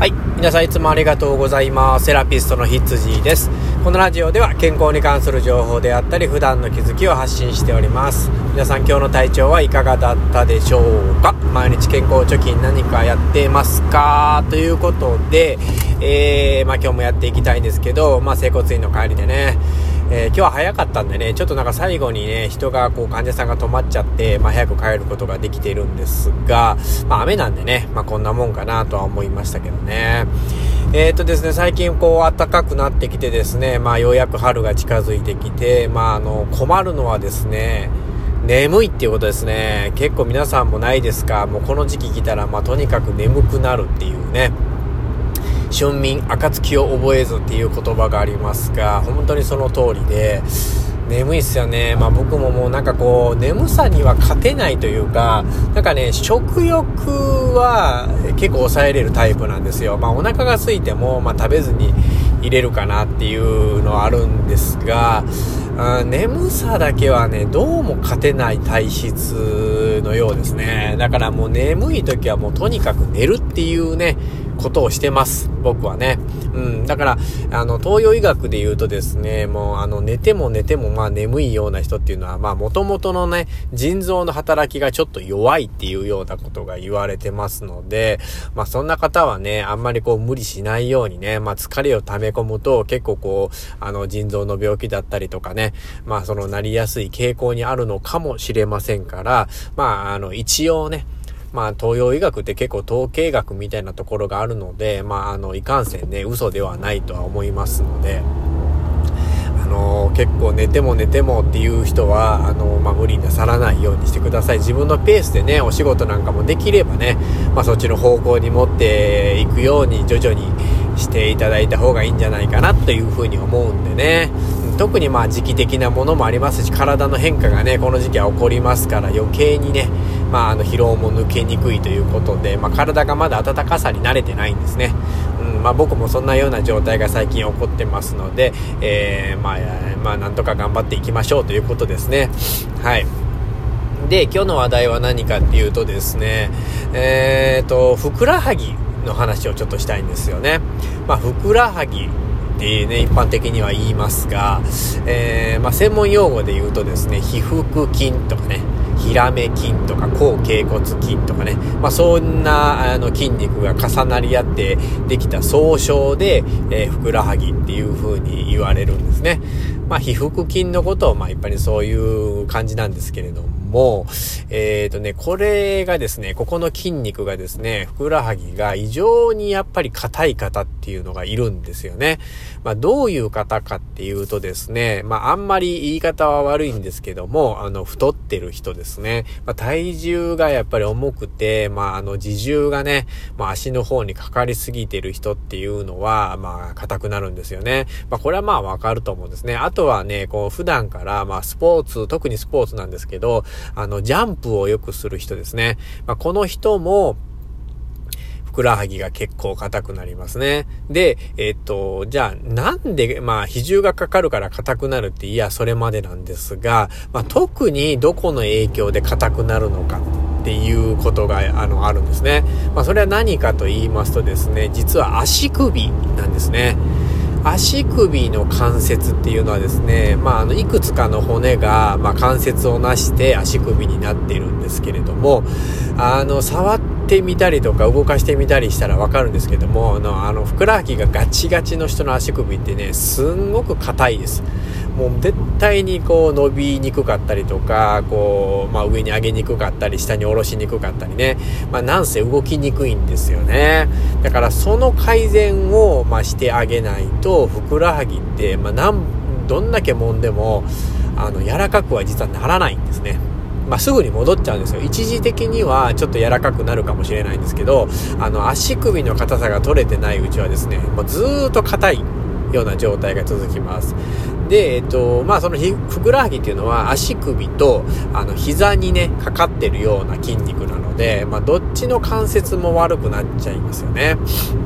はい。皆さんいつもありがとうございます。セラピストのひつじです。このラジオでは健康に関する情報であったり、普段の気づきを発信しております。皆さん今日の体調はいかがだったでしょうか？毎日健康貯金何かやってますか？ということで、えー、まあ今日もやっていきたいんですけど、まあ整骨院の帰りでね、えー、今日は早かったんでね、ちょっとなんか最後にね、人がこう患者さんが止まっちゃって、まあ早く帰ることができているんですが、まあ雨なんでね、まあこんなもんかなとは思いましたけどね。えっ、ー、とですね、最近こう暖かくなってきてですね、まあようやく春が近づいてきて、まああの困るのはですね、眠いっていうことですね。結構皆さんもないですか？もうこの時期来たら、まあとにかく眠くなるっていうね。春眠暁を覚えずっていう言葉がありますが、本当にその通りで、眠いっすよね。まあ僕ももうなんかこう、眠さには勝てないというか、なんかね、食欲は結構抑えれるタイプなんですよ。まあお腹が空いても、まあ食べずに入れるかなっていうのはあるんですが、あ眠さだけはね、どうも勝てない体質のようですね。だからもう眠い時はもうとにかく寝るっていうね、ことをしてます。僕はね。うん。だから、あの、東洋医学で言うとですね、もう、あの、寝ても寝ても、まあ、眠いような人っていうのは、まあ、元々のね、腎臓の働きがちょっと弱いっていうようなことが言われてますので、まあ、そんな方はね、あんまりこう、無理しないようにね、まあ、疲れを溜め込むと、結構こう、あの、腎臓の病気だったりとかね、まあ、その、なりやすい傾向にあるのかもしれませんから、まあ、あの、一応ね、まあ、東洋医学って結構統計学みたいなところがあるので、まあ、あの、いかんせんね、嘘ではないとは思いますので、あの結構寝ても寝てもっていう人は、あのまあ、無理なさらないようにしてください。自分のペースでね、お仕事なんかもできればね、まあ、そっちの方向に持っていくように徐々にしていただいた方がいいんじゃないかなというふうに思うんでね。特にまあ時期的なものもありますし、体の変化がね、この時期は起こりますから余計にね、まああの疲労も抜けにくいということで、まあ体がまだ暖かさに慣れてないんですね。うん、まあ僕もそんなような状態が最近起こってますので、えー、まあ、まあなんとか頑張っていきましょうということですね。はい。で、今日の話題は何かっていうとですね、えーと、ふくらはぎの話をちょっとしたいんですよね。まあ、ふくらはぎってね、一般的には言いますが、えー、まあ、専門用語で言うとですね、皮腹筋とかね、ヒラメ筋とか、後頸骨筋とかね、まあ、そんな、あの、筋肉が重なり合ってできた総称で、えー、ふくらはぎっていう風に言われるんですね。まあ、皮腹筋のことを、まあ、やっぱりそういう感じなんですけれども、も、えっ、ー、とね、これがですね、ここの筋肉がですね、ふくらはぎが異常にやっぱり硬い方っていうのがいるんですよね。まあ、どういう方かっていうとですね、まあ、あんまり言い方は悪いんですけども、あの、太ってる人ですね。まあ、体重がやっぱり重くて、まあ、あの、自重がね、まあ、足の方にかかりすぎてる人っていうのは、まあ、硬くなるんですよね。まあ、これはまあ、わかると思うんですね。あとはね、こう、普段から、まあ、スポーツ、特にスポーツなんですけど、あの、ジャンプをよくする人ですね。まあ、この人も、ふくらはぎが結構硬くなりますね。で、えっと、じゃあ、なんで、まあ、比重がかかるから硬くなるって、いや、それまでなんですが、まあ、特にどこの影響で硬くなるのかっていうことが、あの、あるんですね。まあ、それは何かと言いますとですね、実は足首なんですね。足首の関節っていうのはですね、まあ、あの、いくつかの骨が、まあ、関節をなして足首になっているんですけれども、あの、触ってみたりとか動かしてみたりしたらわかるんですけども、あの、あの、ふくらはぎがガチガチの人の足首ってね、すんごく硬いです。もう絶対にこう伸びにくかったりとか、こう、まあ上に上げにくかったり、下に下ろしにくかったりね。まあなんせ動きにくいんですよね。だからその改善を、まあしてあげないと、ふくらはぎって、まあ、どんだけ揉んでも、あの、柔らかくは実はならないんですね。まあ、すぐに戻っちゃうんですよ。一時的にはちょっと柔らかくなるかもしれないんですけど、あの、足首の硬さが取れてないうちはですね、もうずーっと硬いような状態が続きます。で、えっと、まあ、そのふくらはぎっていうのは足首と、あの、膝にね、かかってるような筋肉なので、まあ、どっちの関節も悪くなっちゃいますよね。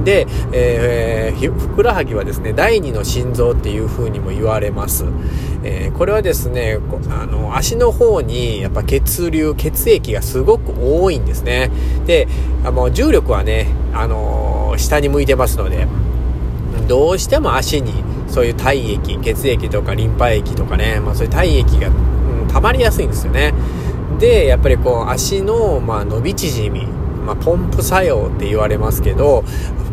で、えー、ふくらはぎはですね、第二の心臓っていう風にも言われます。えー、これはですね、あの、足の方に、やっぱ血流、血液がすごく多いんですね。で、あの、重力はね、あの下下に向いてますので、どうしても足にそういう体液、血液とかリンパ液とかね、まあそういう体液が、うん、溜まりやすいんですよね。で、やっぱりこう足の、まあ、伸び縮み、まあ、ポンプ作用って言われますけど、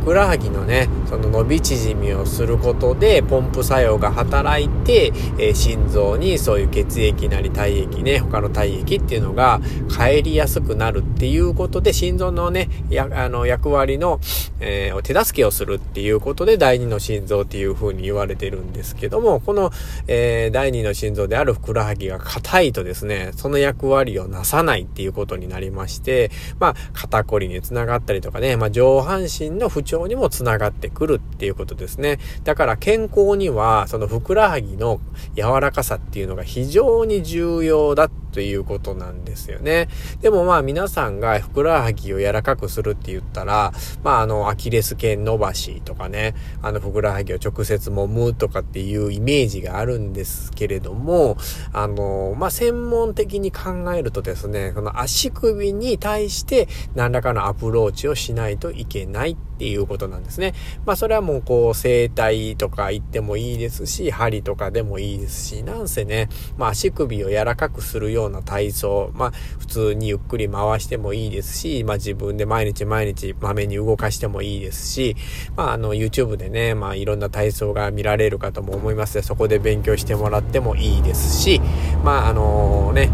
ふくらはぎのね、その伸び縮みをすることで、ポンプ作用が働いて、え、心臓にそういう血液なり体液ね、他の体液っていうのが帰りやすくなるっていうことで、心臓のね、や、あの、役割の、えー、手助けをするっていうことで、第二の心臓っていう風に言われてるんですけども、この、えー、第二の心臓であるふくらはぎが硬いとですね、その役割をなさないっていうことになりまして、まあ、肩こりにつながったりとかね、まあ、上半身の不調にもつながってくる。くるっていうことですね。だから健康には、そのふくらはぎの柔らかさっていうのが非常に重要だってということなんですよね。でもまあ皆さんがふくらはぎを柔らかくするって言ったら、まああのアキレス腱伸ばしとかね、あのふくらはぎを直接揉むとかっていうイメージがあるんですけれども、あの、まあ専門的に考えるとですね、この足首に対して何らかのアプローチをしないといけないっていうことなんですね。まあそれはもうこう整体とか行ってもいいですし、針とかでもいいですし、なんせね、まあ足首を柔らかくするようような体操、まあ普通にゆっくり回してもいいですし、まあ自分で毎日毎日まめに動かしてもいいですし、まああの YouTube でね、まあいろんな体操が見られるかとも思いますで、そこで勉強してもらってもいいですし、まああのね、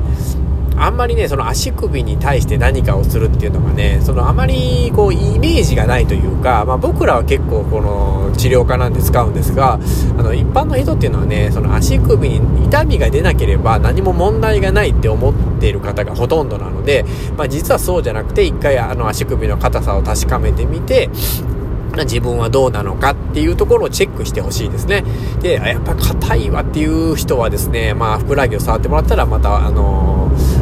あんまりね、その足首に対して何かをするっていうのがね、そのあまりこうイメージがないというか、まあ僕らは結構この治療科なんで使うんですが、あの一般の人っていうのはね、その足首に痛みが出なければ何も問題がないって思っている方がほとんどなので、まあ実はそうじゃなくて一回あの足首の硬さを確かめてみて、自分はどうなのかっていうところをチェックしてほしいですね。で、やっぱ硬いわっていう人はですね、まあ、ふくらはぎを触ってもらったら、また、あのー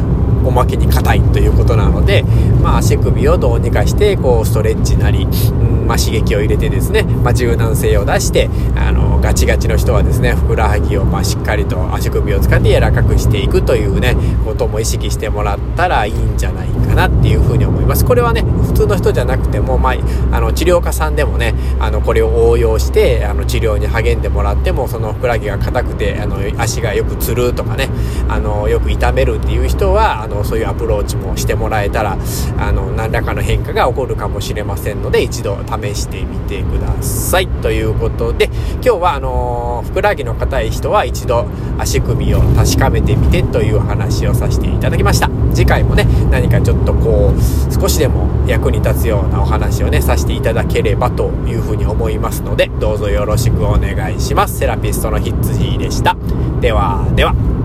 おまけに硬いということなので、まあ、足首をどうにかしてこうストレッチなり、うんまあ、刺激を入れてですね、まあ、柔軟性を出してあのガチガチの人はですねふくらはぎをまあしっかりと足首を使って柔らかくしていくというねことも意識してもらったらいいんじゃないかなっていうふうに思います。これはね普通の人じゃなくても、まあ、あの治療家さんでもねあのこれを応用してあの治療に励んでもらってもそのふくらはぎが硬くてあの足がよくつるとかねあのよく痛めるっていう人はあのそういうアプローチもしてもらえたらあの何らかの変化が起こるかもしれませんので一度試してみてください。ということで今日はあのふくらはぎの硬い人は一度足首を確かめてみてという話をさせていただきました。次回もね何かちょっとこう少しでも役に立つようなお話をねさせていただければというふうに思いますのでどうぞよろしくお願いします。セラピストのヒッツジーでした。ではでは。